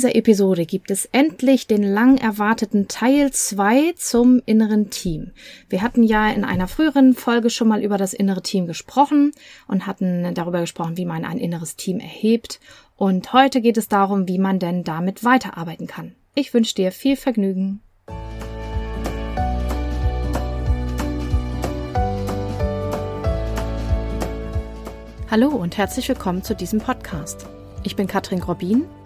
dieser Episode gibt es endlich den lang erwarteten Teil 2 zum inneren Team. Wir hatten ja in einer früheren Folge schon mal über das innere Team gesprochen und hatten darüber gesprochen, wie man ein inneres Team erhebt. Und heute geht es darum, wie man denn damit weiterarbeiten kann. Ich wünsche dir viel Vergnügen. Hallo und herzlich willkommen zu diesem Podcast. Ich bin Katrin Grobin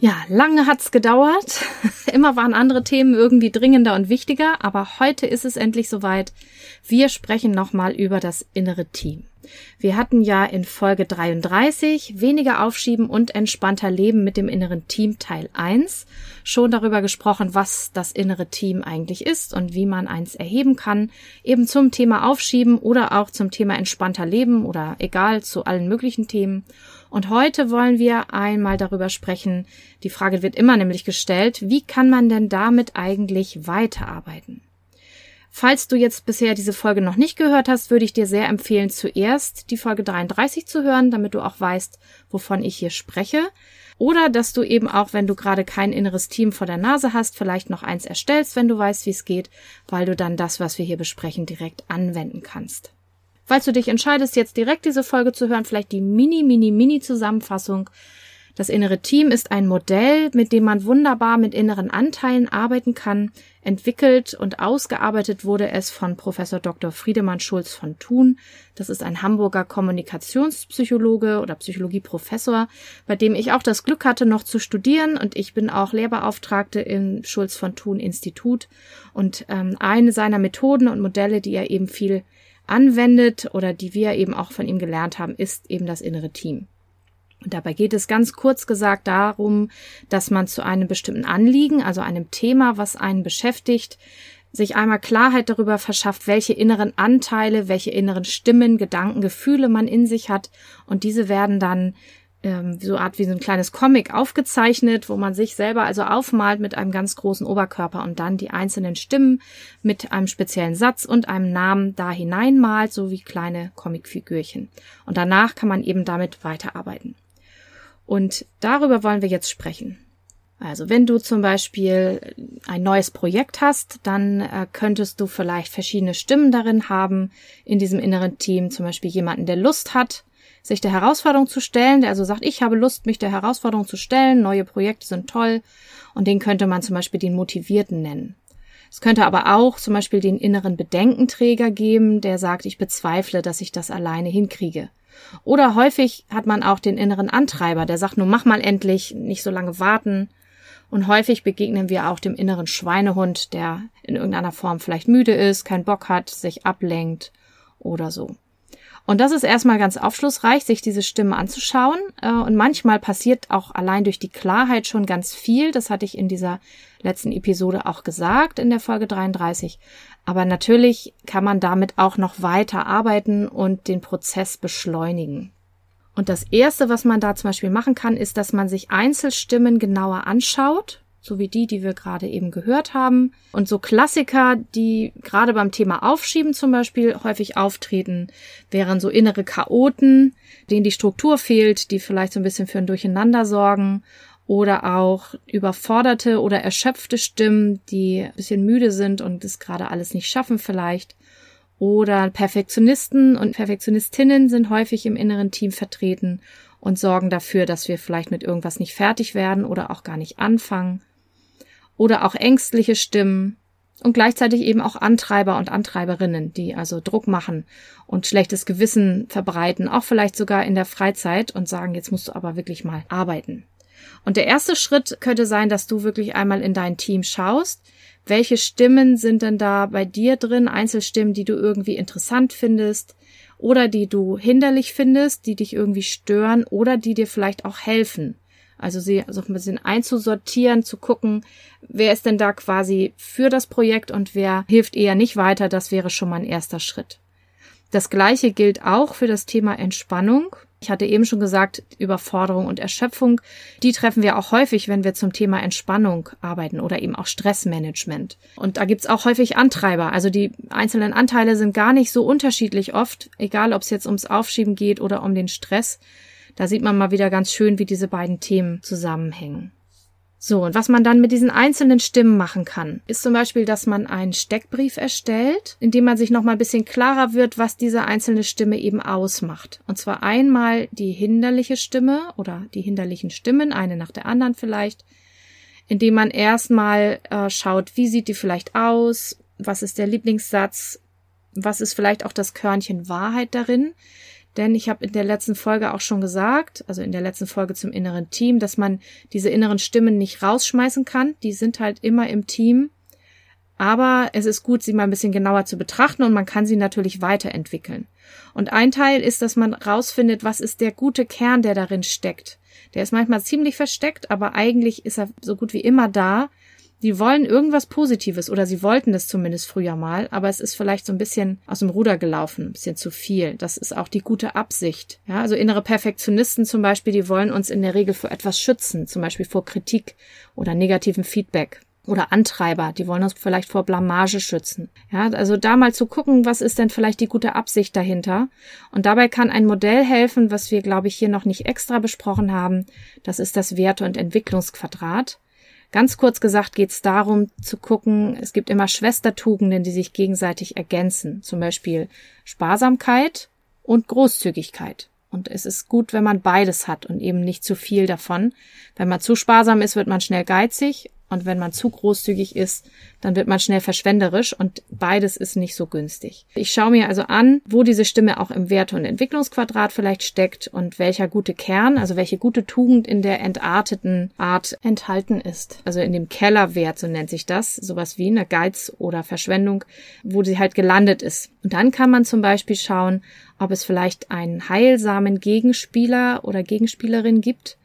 Ja, lange hat's gedauert. Immer waren andere Themen irgendwie dringender und wichtiger, aber heute ist es endlich soweit. Wir sprechen nochmal über das innere Team. Wir hatten ja in Folge 33 weniger aufschieben und entspannter leben mit dem inneren Team Teil 1 schon darüber gesprochen, was das innere Team eigentlich ist und wie man eins erheben kann, eben zum Thema aufschieben oder auch zum Thema entspannter leben oder egal zu allen möglichen Themen. Und heute wollen wir einmal darüber sprechen. Die Frage wird immer nämlich gestellt, wie kann man denn damit eigentlich weiterarbeiten? Falls du jetzt bisher diese Folge noch nicht gehört hast, würde ich dir sehr empfehlen, zuerst die Folge 33 zu hören, damit du auch weißt, wovon ich hier spreche. Oder dass du eben auch, wenn du gerade kein inneres Team vor der Nase hast, vielleicht noch eins erstellst, wenn du weißt, wie es geht, weil du dann das, was wir hier besprechen, direkt anwenden kannst. Falls du dich entscheidest, jetzt direkt diese Folge zu hören, vielleicht die mini, mini, mini Zusammenfassung. Das innere Team ist ein Modell, mit dem man wunderbar mit inneren Anteilen arbeiten kann. Entwickelt und ausgearbeitet wurde es von Professor Dr. Friedemann Schulz von Thun. Das ist ein Hamburger Kommunikationspsychologe oder Psychologieprofessor, bei dem ich auch das Glück hatte, noch zu studieren. Und ich bin auch Lehrbeauftragte im Schulz von Thun Institut. Und ähm, eine seiner Methoden und Modelle, die er eben viel anwendet oder die wir eben auch von ihm gelernt haben, ist eben das innere Team. Und dabei geht es ganz kurz gesagt darum, dass man zu einem bestimmten Anliegen, also einem Thema, was einen beschäftigt, sich einmal Klarheit darüber verschafft, welche inneren Anteile, welche inneren Stimmen, Gedanken, Gefühle man in sich hat. Und diese werden dann ähm, so Art wie so ein kleines Comic aufgezeichnet, wo man sich selber also aufmalt mit einem ganz großen Oberkörper und dann die einzelnen Stimmen mit einem speziellen Satz und einem Namen da hineinmalt, so wie kleine Comicfigürchen. Und danach kann man eben damit weiterarbeiten. Und darüber wollen wir jetzt sprechen. Also wenn du zum Beispiel ein neues Projekt hast, dann äh, könntest du vielleicht verschiedene Stimmen darin haben in diesem inneren Team. Zum Beispiel jemanden, der Lust hat, sich der Herausforderung zu stellen, der also sagt, ich habe Lust, mich der Herausforderung zu stellen, neue Projekte sind toll und den könnte man zum Beispiel den Motivierten nennen. Es könnte aber auch zum Beispiel den inneren Bedenkenträger geben, der sagt, ich bezweifle, dass ich das alleine hinkriege. Oder häufig hat man auch den inneren Antreiber, der sagt, nun mach mal endlich, nicht so lange warten. Und häufig begegnen wir auch dem inneren Schweinehund, der in irgendeiner Form vielleicht müde ist, keinen Bock hat, sich ablenkt oder so. Und das ist erstmal ganz aufschlussreich, sich diese Stimme anzuschauen. Äh, und manchmal passiert auch allein durch die Klarheit schon ganz viel. Das hatte ich in dieser letzten Episode auch gesagt, in der Folge 33. Aber natürlich kann man damit auch noch weiter arbeiten und den Prozess beschleunigen. Und das erste, was man da zum Beispiel machen kann, ist, dass man sich Einzelstimmen genauer anschaut so wie die, die wir gerade eben gehört haben. Und so Klassiker, die gerade beim Thema Aufschieben zum Beispiel häufig auftreten, wären so innere Chaoten, denen die Struktur fehlt, die vielleicht so ein bisschen für ein Durcheinander sorgen. Oder auch überforderte oder erschöpfte Stimmen, die ein bisschen müde sind und das gerade alles nicht schaffen vielleicht. Oder Perfektionisten und Perfektionistinnen sind häufig im inneren Team vertreten und sorgen dafür, dass wir vielleicht mit irgendwas nicht fertig werden oder auch gar nicht anfangen oder auch ängstliche Stimmen und gleichzeitig eben auch Antreiber und Antreiberinnen, die also Druck machen und schlechtes Gewissen verbreiten, auch vielleicht sogar in der Freizeit und sagen, jetzt musst du aber wirklich mal arbeiten. Und der erste Schritt könnte sein, dass du wirklich einmal in dein Team schaust, welche Stimmen sind denn da bei dir drin, Einzelstimmen, die du irgendwie interessant findest oder die du hinderlich findest, die dich irgendwie stören oder die dir vielleicht auch helfen. Also sie so ein bisschen einzusortieren, zu gucken, wer ist denn da quasi für das Projekt und wer hilft eher nicht weiter. Das wäre schon mal ein erster Schritt. Das gleiche gilt auch für das Thema Entspannung. Ich hatte eben schon gesagt, Überforderung und Erschöpfung, die treffen wir auch häufig, wenn wir zum Thema Entspannung arbeiten oder eben auch Stressmanagement. Und da gibt's auch häufig Antreiber. Also die einzelnen Anteile sind gar nicht so unterschiedlich oft, egal ob es jetzt ums Aufschieben geht oder um den Stress. Da sieht man mal wieder ganz schön, wie diese beiden Themen zusammenhängen. So, und was man dann mit diesen einzelnen Stimmen machen kann, ist zum Beispiel, dass man einen Steckbrief erstellt, in dem man sich nochmal ein bisschen klarer wird, was diese einzelne Stimme eben ausmacht. Und zwar einmal die hinderliche Stimme oder die hinderlichen Stimmen, eine nach der anderen vielleicht, indem man erstmal äh, schaut, wie sieht die vielleicht aus, was ist der Lieblingssatz, was ist vielleicht auch das Körnchen Wahrheit darin, denn ich habe in der letzten Folge auch schon gesagt, also in der letzten Folge zum inneren Team, dass man diese inneren Stimmen nicht rausschmeißen kann. Die sind halt immer im Team. Aber es ist gut, sie mal ein bisschen genauer zu betrachten und man kann sie natürlich weiterentwickeln. Und ein Teil ist, dass man rausfindet, was ist der gute Kern, der darin steckt. Der ist manchmal ziemlich versteckt, aber eigentlich ist er so gut wie immer da die wollen irgendwas Positives oder sie wollten das zumindest früher mal, aber es ist vielleicht so ein bisschen aus dem Ruder gelaufen, ein bisschen zu viel. Das ist auch die gute Absicht. Ja, also innere Perfektionisten zum Beispiel, die wollen uns in der Regel vor etwas schützen, zum Beispiel vor Kritik oder negativem Feedback oder Antreiber, die wollen uns vielleicht vor Blamage schützen. Ja, also da mal zu gucken, was ist denn vielleicht die gute Absicht dahinter? Und dabei kann ein Modell helfen, was wir, glaube ich, hier noch nicht extra besprochen haben. Das ist das Werte- und Entwicklungsquadrat. Ganz kurz gesagt geht es darum zu gucken, es gibt immer Schwestertugenden, die sich gegenseitig ergänzen, zum Beispiel Sparsamkeit und Großzügigkeit. Und es ist gut, wenn man beides hat und eben nicht zu viel davon. Wenn man zu sparsam ist, wird man schnell geizig und wenn man zu großzügig ist, dann wird man schnell verschwenderisch und beides ist nicht so günstig. Ich schaue mir also an, wo diese Stimme auch im Werte- und Entwicklungsquadrat vielleicht steckt und welcher gute Kern, also welche gute Tugend in der entarteten Art enthalten ist. Also in dem Kellerwert, so nennt sich das, sowas wie eine Geiz oder Verschwendung, wo sie halt gelandet ist. Und dann kann man zum Beispiel schauen, ob es vielleicht einen heilsamen Gegenspieler oder Gegenspielerin gibt,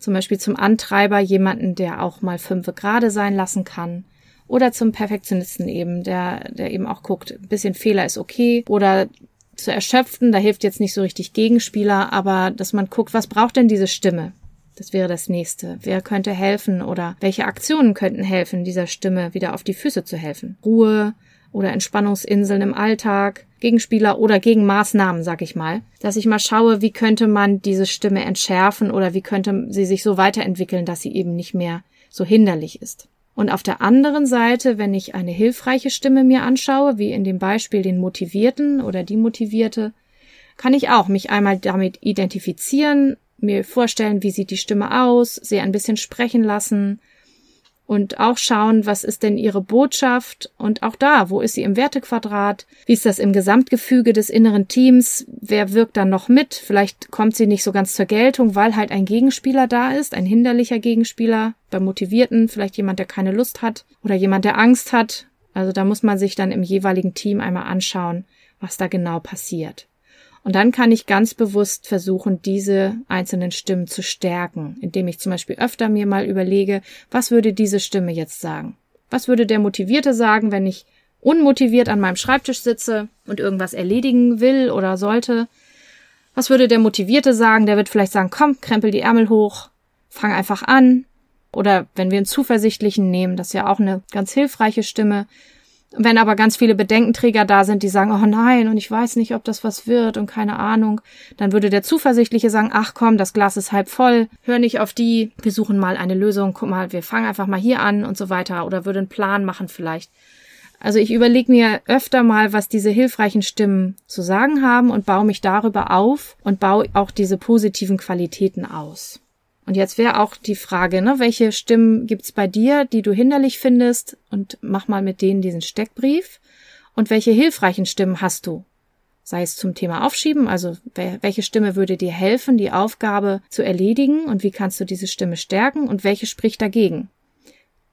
zum Beispiel zum Antreiber jemanden, der auch mal fünfe gerade sein lassen kann. Oder zum Perfektionisten eben, der, der eben auch guckt, ein bisschen Fehler ist okay. Oder zu erschöpften, da hilft jetzt nicht so richtig Gegenspieler, aber dass man guckt, was braucht denn diese Stimme? Das wäre das nächste. Wer könnte helfen oder welche Aktionen könnten helfen, dieser Stimme wieder auf die Füße zu helfen? Ruhe, oder Entspannungsinseln im Alltag, Gegenspieler oder Gegenmaßnahmen, sag ich mal, dass ich mal schaue, wie könnte man diese Stimme entschärfen oder wie könnte sie sich so weiterentwickeln, dass sie eben nicht mehr so hinderlich ist. Und auf der anderen Seite, wenn ich eine hilfreiche Stimme mir anschaue, wie in dem Beispiel den Motivierten oder die Motivierte, kann ich auch mich einmal damit identifizieren, mir vorstellen, wie sieht die Stimme aus, sie ein bisschen sprechen lassen, und auch schauen, was ist denn ihre Botschaft und auch da, wo ist sie im Wertequadrat, wie ist das im Gesamtgefüge des inneren Teams, wer wirkt dann noch mit, vielleicht kommt sie nicht so ganz zur Geltung, weil halt ein Gegenspieler da ist, ein hinderlicher Gegenspieler, beim Motivierten vielleicht jemand, der keine Lust hat oder jemand, der Angst hat. Also da muss man sich dann im jeweiligen Team einmal anschauen, was da genau passiert. Und dann kann ich ganz bewusst versuchen, diese einzelnen Stimmen zu stärken, indem ich zum Beispiel öfter mir mal überlege, was würde diese Stimme jetzt sagen? Was würde der Motivierte sagen, wenn ich unmotiviert an meinem Schreibtisch sitze und irgendwas erledigen will oder sollte? Was würde der Motivierte sagen? Der wird vielleicht sagen, komm, krempel die Ärmel hoch, fang einfach an. Oder wenn wir einen Zuversichtlichen nehmen, das ist ja auch eine ganz hilfreiche Stimme, wenn aber ganz viele Bedenkenträger da sind, die sagen, oh nein, und ich weiß nicht, ob das was wird und keine Ahnung, dann würde der Zuversichtliche sagen, ach komm, das Glas ist halb voll, hör nicht auf die, wir suchen mal eine Lösung, guck mal, wir fangen einfach mal hier an und so weiter oder würde einen Plan machen vielleicht. Also ich überlege mir öfter mal, was diese hilfreichen Stimmen zu sagen haben und baue mich darüber auf und baue auch diese positiven Qualitäten aus. Und jetzt wäre auch die Frage, ne, welche Stimmen gibt's bei dir, die du hinderlich findest? Und mach mal mit denen diesen Steckbrief. Und welche hilfreichen Stimmen hast du? Sei es zum Thema Aufschieben, also welche Stimme würde dir helfen, die Aufgabe zu erledigen und wie kannst du diese Stimme stärken und welche spricht dagegen?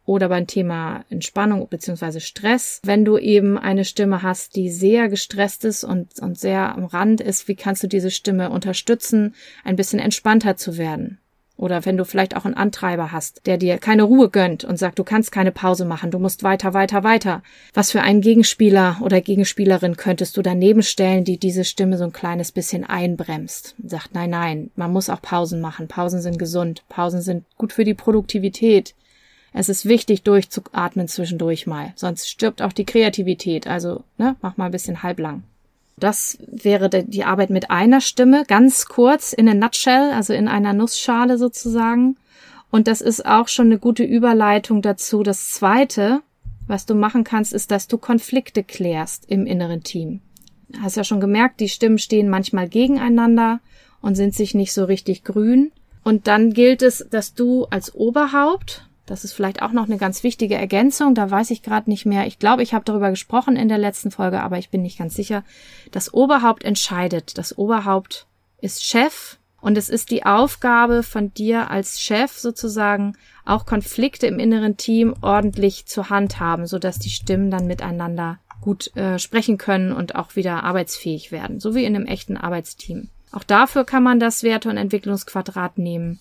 Oder beim Thema Entspannung bzw. Stress, wenn du eben eine Stimme hast, die sehr gestresst ist und, und sehr am Rand ist, wie kannst du diese Stimme unterstützen, ein bisschen entspannter zu werden? Oder wenn du vielleicht auch einen Antreiber hast, der dir keine Ruhe gönnt und sagt, du kannst keine Pause machen, du musst weiter, weiter, weiter. Was für einen Gegenspieler oder Gegenspielerin könntest du daneben stellen, die diese Stimme so ein kleines bisschen einbremst? Und sagt, nein, nein, man muss auch Pausen machen. Pausen sind gesund. Pausen sind gut für die Produktivität. Es ist wichtig, durchzuatmen zwischendurch mal. Sonst stirbt auch die Kreativität. Also, ne, mach mal ein bisschen halblang. Das wäre die Arbeit mit einer Stimme, ganz kurz in a nutshell, also in einer Nussschale sozusagen. Und das ist auch schon eine gute Überleitung dazu. Das zweite, was du machen kannst, ist, dass du Konflikte klärst im inneren Team. Hast ja schon gemerkt, die Stimmen stehen manchmal gegeneinander und sind sich nicht so richtig grün. Und dann gilt es, dass du als Oberhaupt das ist vielleicht auch noch eine ganz wichtige Ergänzung. Da weiß ich gerade nicht mehr. Ich glaube, ich habe darüber gesprochen in der letzten Folge, aber ich bin nicht ganz sicher. Das Oberhaupt entscheidet. Das Oberhaupt ist Chef und es ist die Aufgabe von dir als Chef sozusagen auch Konflikte im inneren Team ordentlich zu handhaben, sodass die Stimmen dann miteinander gut äh, sprechen können und auch wieder arbeitsfähig werden, so wie in einem echten Arbeitsteam. Auch dafür kann man das Werte- und Entwicklungsquadrat nehmen.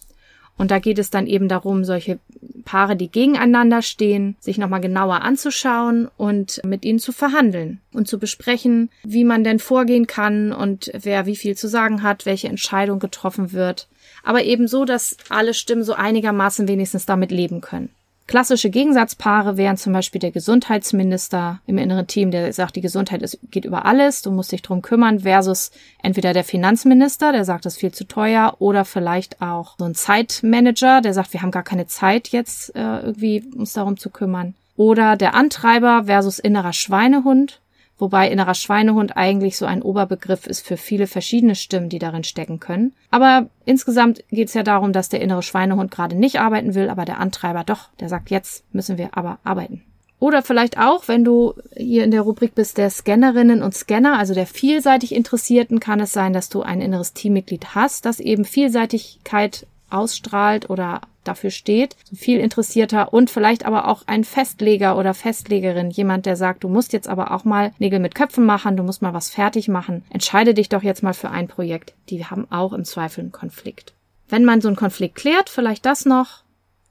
Und da geht es dann eben darum, solche Paare, die gegeneinander stehen, sich nochmal genauer anzuschauen und mit ihnen zu verhandeln und zu besprechen, wie man denn vorgehen kann und wer wie viel zu sagen hat, welche Entscheidung getroffen wird. Aber eben so, dass alle Stimmen so einigermaßen wenigstens damit leben können. Klassische Gegensatzpaare wären zum Beispiel der Gesundheitsminister. Im inneren Team, der sagt, die Gesundheit ist, geht über alles, du musst dich drum kümmern, versus entweder der Finanzminister, der sagt, das ist viel zu teuer, oder vielleicht auch so ein Zeitmanager, der sagt, wir haben gar keine Zeit jetzt äh, irgendwie uns darum zu kümmern. Oder der Antreiber versus innerer Schweinehund, wobei innerer Schweinehund eigentlich so ein Oberbegriff ist für viele verschiedene Stimmen, die darin stecken können. Aber insgesamt geht es ja darum, dass der innere Schweinehund gerade nicht arbeiten will, aber der Antreiber doch, der sagt, jetzt müssen wir aber arbeiten. Oder vielleicht auch, wenn du hier in der Rubrik bist der Scannerinnen und Scanner, also der vielseitig Interessierten, kann es sein, dass du ein inneres Teammitglied hast, das eben Vielseitigkeit ausstrahlt oder dafür steht, viel interessierter und vielleicht aber auch ein Festleger oder Festlegerin, jemand, der sagt, du musst jetzt aber auch mal Nägel mit Köpfen machen, du musst mal was fertig machen, entscheide dich doch jetzt mal für ein Projekt. Die haben auch im Zweifel einen Konflikt. Wenn man so einen Konflikt klärt, vielleicht das noch,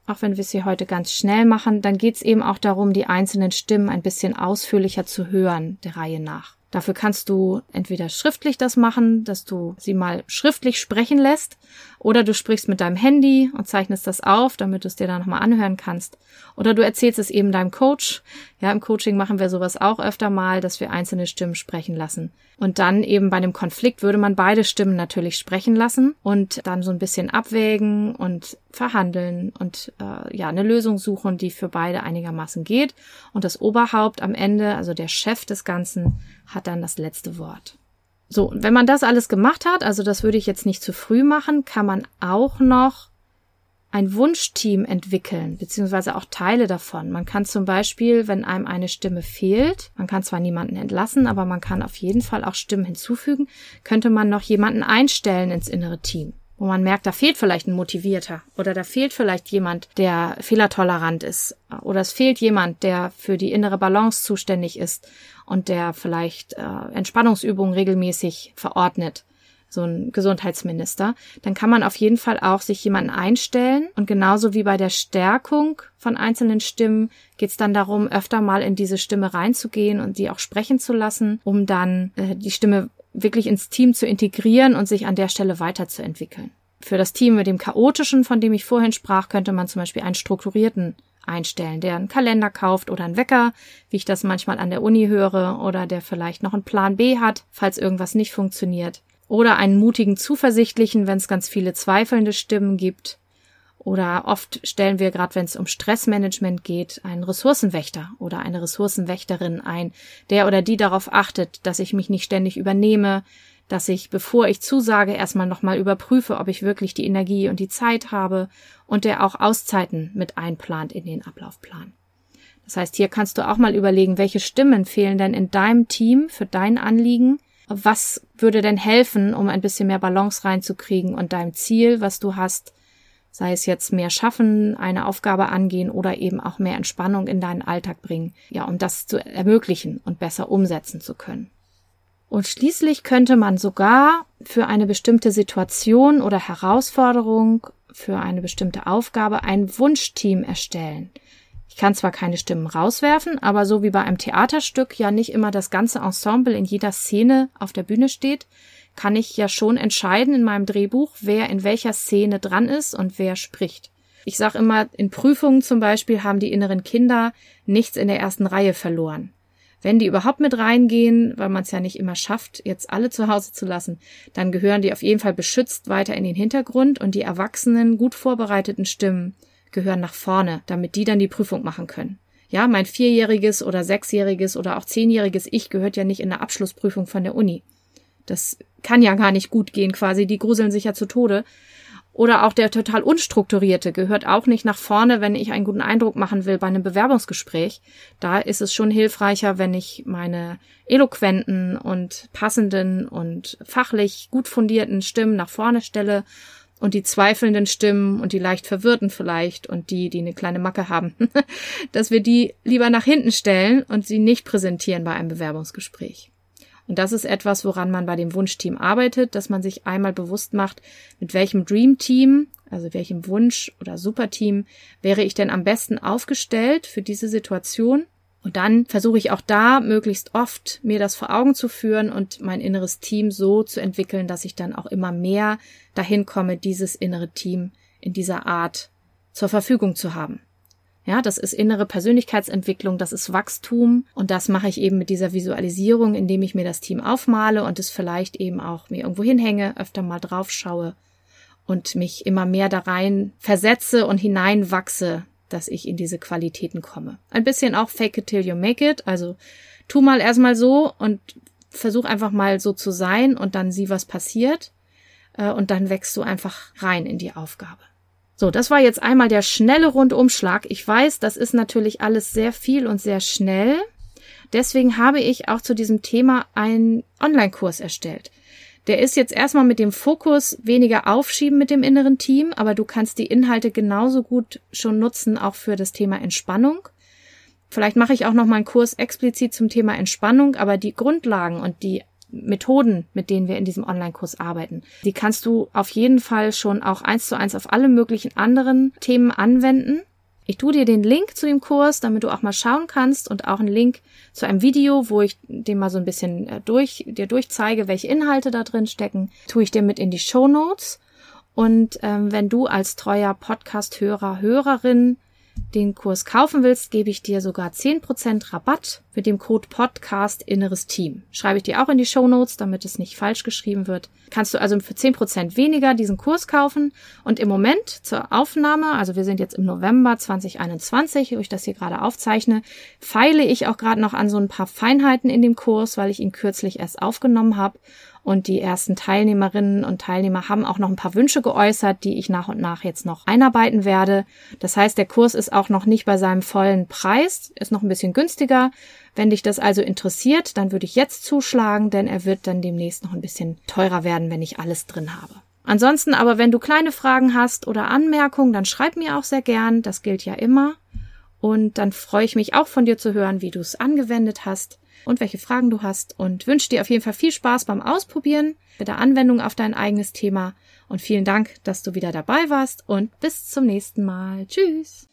auch wenn wir es hier heute ganz schnell machen, dann geht es eben auch darum, die einzelnen Stimmen ein bisschen ausführlicher zu hören, der Reihe nach. Dafür kannst du entweder schriftlich das machen, dass du sie mal schriftlich sprechen lässt, oder du sprichst mit deinem Handy und zeichnest das auf, damit du es dir dann nochmal anhören kannst. Oder du erzählst es eben deinem Coach. Ja, im Coaching machen wir sowas auch öfter mal, dass wir einzelne Stimmen sprechen lassen. Und dann eben bei einem Konflikt würde man beide Stimmen natürlich sprechen lassen und dann so ein bisschen abwägen und verhandeln und äh, ja, eine Lösung suchen, die für beide einigermaßen geht. Und das Oberhaupt am Ende, also der Chef des Ganzen, hat dann das letzte Wort. So, wenn man das alles gemacht hat, also das würde ich jetzt nicht zu früh machen, kann man auch noch ein Wunschteam entwickeln, beziehungsweise auch Teile davon. Man kann zum Beispiel, wenn einem eine Stimme fehlt, man kann zwar niemanden entlassen, aber man kann auf jeden Fall auch Stimmen hinzufügen, könnte man noch jemanden einstellen ins innere Team wo man merkt, da fehlt vielleicht ein Motivierter oder da fehlt vielleicht jemand, der fehlertolerant ist oder es fehlt jemand, der für die innere Balance zuständig ist und der vielleicht äh, Entspannungsübungen regelmäßig verordnet so ein Gesundheitsminister, dann kann man auf jeden Fall auch sich jemanden einstellen. Und genauso wie bei der Stärkung von einzelnen Stimmen geht es dann darum, öfter mal in diese Stimme reinzugehen und die auch sprechen zu lassen, um dann äh, die Stimme wirklich ins Team zu integrieren und sich an der Stelle weiterzuentwickeln. Für das Team mit dem chaotischen, von dem ich vorhin sprach, könnte man zum Beispiel einen strukturierten einstellen, der einen Kalender kauft oder einen Wecker, wie ich das manchmal an der Uni höre, oder der vielleicht noch einen Plan B hat, falls irgendwas nicht funktioniert. Oder einen mutigen Zuversichtlichen, wenn es ganz viele zweifelnde Stimmen gibt. Oder oft stellen wir, gerade wenn es um Stressmanagement geht, einen Ressourcenwächter oder eine Ressourcenwächterin ein, der oder die darauf achtet, dass ich mich nicht ständig übernehme, dass ich, bevor ich zusage, erstmal nochmal überprüfe, ob ich wirklich die Energie und die Zeit habe und der auch Auszeiten mit einplant in den Ablaufplan. Das heißt, hier kannst du auch mal überlegen, welche Stimmen fehlen denn in deinem Team für dein Anliegen? Was würde denn helfen, um ein bisschen mehr Balance reinzukriegen und deinem Ziel, was du hast, sei es jetzt mehr schaffen, eine Aufgabe angehen oder eben auch mehr Entspannung in deinen Alltag bringen, ja, um das zu ermöglichen und besser umsetzen zu können. Und schließlich könnte man sogar für eine bestimmte Situation oder Herausforderung für eine bestimmte Aufgabe ein Wunschteam erstellen. Ich kann zwar keine Stimmen rauswerfen, aber so wie bei einem Theaterstück ja nicht immer das ganze Ensemble in jeder Szene auf der Bühne steht, kann ich ja schon entscheiden in meinem Drehbuch, wer in welcher Szene dran ist und wer spricht. Ich sage immer, in Prüfungen zum Beispiel haben die inneren Kinder nichts in der ersten Reihe verloren. Wenn die überhaupt mit reingehen, weil man es ja nicht immer schafft, jetzt alle zu Hause zu lassen, dann gehören die auf jeden Fall beschützt weiter in den Hintergrund und die erwachsenen, gut vorbereiteten Stimmen gehören nach vorne, damit die dann die Prüfung machen können. Ja, mein vierjähriges oder sechsjähriges oder auch zehnjähriges Ich gehört ja nicht in der Abschlussprüfung von der Uni. Das kann ja gar nicht gut gehen quasi, die gruseln sich ja zu Tode. Oder auch der total unstrukturierte gehört auch nicht nach vorne, wenn ich einen guten Eindruck machen will bei einem Bewerbungsgespräch. Da ist es schon hilfreicher, wenn ich meine eloquenten und passenden und fachlich gut fundierten Stimmen nach vorne stelle und die zweifelnden Stimmen und die leicht verwirrten vielleicht und die, die eine kleine Macke haben, dass wir die lieber nach hinten stellen und sie nicht präsentieren bei einem Bewerbungsgespräch. Und das ist etwas, woran man bei dem Wunschteam arbeitet, dass man sich einmal bewusst macht, mit welchem Dream Team, also welchem Wunsch oder Superteam wäre ich denn am besten aufgestellt für diese Situation. Und dann versuche ich auch da möglichst oft mir das vor Augen zu führen und mein inneres Team so zu entwickeln, dass ich dann auch immer mehr dahin komme, dieses innere Team in dieser Art zur Verfügung zu haben. Ja, das ist innere Persönlichkeitsentwicklung, das ist Wachstum und das mache ich eben mit dieser Visualisierung, indem ich mir das Team aufmale und es vielleicht eben auch mir irgendwo hinhänge, öfter mal drauf schaue und mich immer mehr da rein versetze und hineinwachse, dass ich in diese Qualitäten komme. Ein bisschen auch fake it till you make it, also tu mal erstmal so und versuch einfach mal so zu sein und dann sieh, was passiert äh, und dann wächst du einfach rein in die Aufgabe. So, das war jetzt einmal der schnelle Rundumschlag. Ich weiß, das ist natürlich alles sehr viel und sehr schnell. Deswegen habe ich auch zu diesem Thema einen Online-Kurs erstellt. Der ist jetzt erstmal mit dem Fokus weniger aufschieben mit dem inneren Team, aber du kannst die Inhalte genauso gut schon nutzen, auch für das Thema Entspannung. Vielleicht mache ich auch noch mal einen Kurs explizit zum Thema Entspannung, aber die Grundlagen und die Methoden, mit denen wir in diesem Online-Kurs arbeiten. Die kannst du auf jeden Fall schon auch eins zu eins auf alle möglichen anderen Themen anwenden. Ich tue dir den Link zu dem Kurs, damit du auch mal schauen kannst und auch einen Link zu einem Video, wo ich dir mal so ein bisschen äh, durch, dir durchzeige, welche Inhalte da drin stecken, tue ich dir mit in die Show Notes. Und ähm, wenn du als treuer Podcast-Hörer, Hörerin den Kurs kaufen willst, gebe ich dir sogar 10% Rabatt mit dem Code Podcast Inneres Team. Schreibe ich dir auch in die Show Notes, damit es nicht falsch geschrieben wird. Kannst du also für 10% weniger diesen Kurs kaufen und im Moment zur Aufnahme, also wir sind jetzt im November 2021, wo ich das hier gerade aufzeichne, feile ich auch gerade noch an so ein paar Feinheiten in dem Kurs, weil ich ihn kürzlich erst aufgenommen habe und die ersten Teilnehmerinnen und Teilnehmer haben auch noch ein paar Wünsche geäußert, die ich nach und nach jetzt noch einarbeiten werde. Das heißt, der Kurs ist auch noch nicht bei seinem vollen Preis, ist noch ein bisschen günstiger. Wenn dich das also interessiert, dann würde ich jetzt zuschlagen, denn er wird dann demnächst noch ein bisschen teurer werden, wenn ich alles drin habe. Ansonsten aber, wenn du kleine Fragen hast oder Anmerkungen, dann schreib mir auch sehr gern. Das gilt ja immer. Und dann freue ich mich auch von dir zu hören, wie du es angewendet hast und welche Fragen du hast und wünsche dir auf jeden Fall viel Spaß beim Ausprobieren mit der Anwendung auf dein eigenes Thema und vielen Dank, dass du wieder dabei warst und bis zum nächsten Mal. Tschüss!